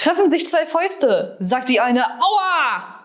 Treffen sich zwei Fäuste, sagt die eine Aua!